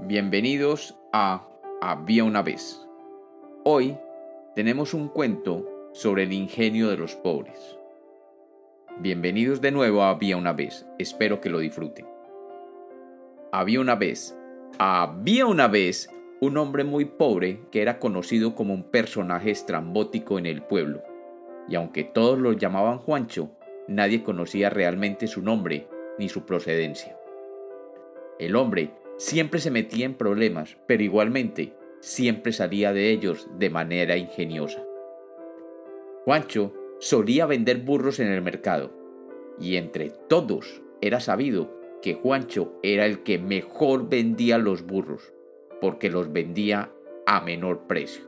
Bienvenidos a Había una vez. Hoy tenemos un cuento sobre el ingenio de los pobres. Bienvenidos de nuevo a Había una vez. Espero que lo disfruten. Había una vez, había una vez un hombre muy pobre que era conocido como un personaje estrambótico en el pueblo. Y aunque todos lo llamaban Juancho, nadie conocía realmente su nombre ni su procedencia. El hombre siempre se metía en problemas, pero igualmente siempre salía de ellos de manera ingeniosa. Juancho solía vender burros en el mercado, y entre todos era sabido que Juancho era el que mejor vendía los burros, porque los vendía a menor precio.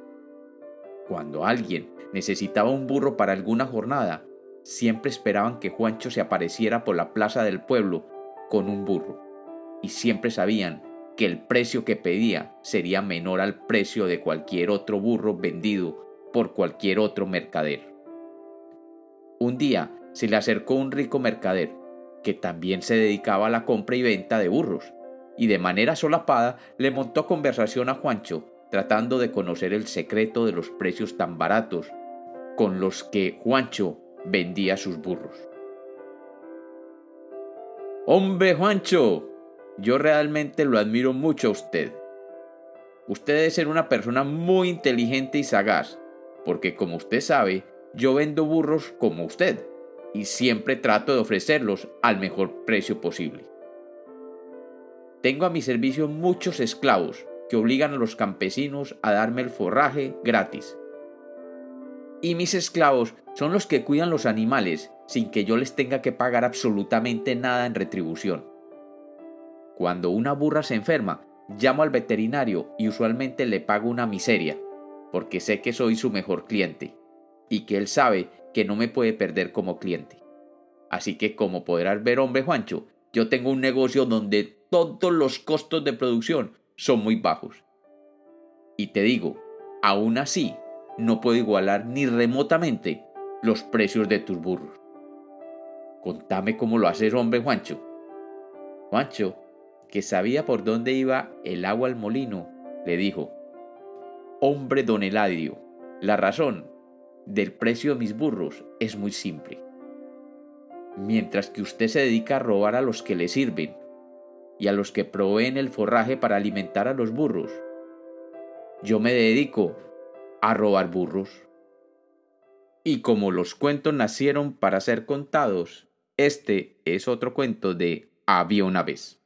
Cuando alguien necesitaba un burro para alguna jornada, siempre esperaban que Juancho se apareciera por la plaza del pueblo con un burro y siempre sabían que el precio que pedía sería menor al precio de cualquier otro burro vendido por cualquier otro mercader. Un día se le acercó un rico mercader que también se dedicaba a la compra y venta de burros, y de manera solapada le montó conversación a Juancho, tratando de conocer el secreto de los precios tan baratos con los que Juancho vendía sus burros. Hombre Juancho, yo realmente lo admiro mucho a usted. Usted debe ser una persona muy inteligente y sagaz, porque como usted sabe, yo vendo burros como usted, y siempre trato de ofrecerlos al mejor precio posible. Tengo a mi servicio muchos esclavos que obligan a los campesinos a darme el forraje gratis. Y mis esclavos son los que cuidan los animales sin que yo les tenga que pagar absolutamente nada en retribución. Cuando una burra se enferma, llamo al veterinario y usualmente le pago una miseria, porque sé que soy su mejor cliente y que él sabe que no me puede perder como cliente. Así que como podrás ver, hombre Juancho, yo tengo un negocio donde todos los costos de producción son muy bajos. Y te digo, aún así, no puedo igualar ni remotamente los precios de tus burros. Contame cómo lo haces, hombre Juancho. Juancho que sabía por dónde iba el agua al molino, le dijo, Hombre don Eladio, la razón del precio de mis burros es muy simple. Mientras que usted se dedica a robar a los que le sirven y a los que proveen el forraje para alimentar a los burros, yo me dedico a robar burros. Y como los cuentos nacieron para ser contados, este es otro cuento de Había una vez.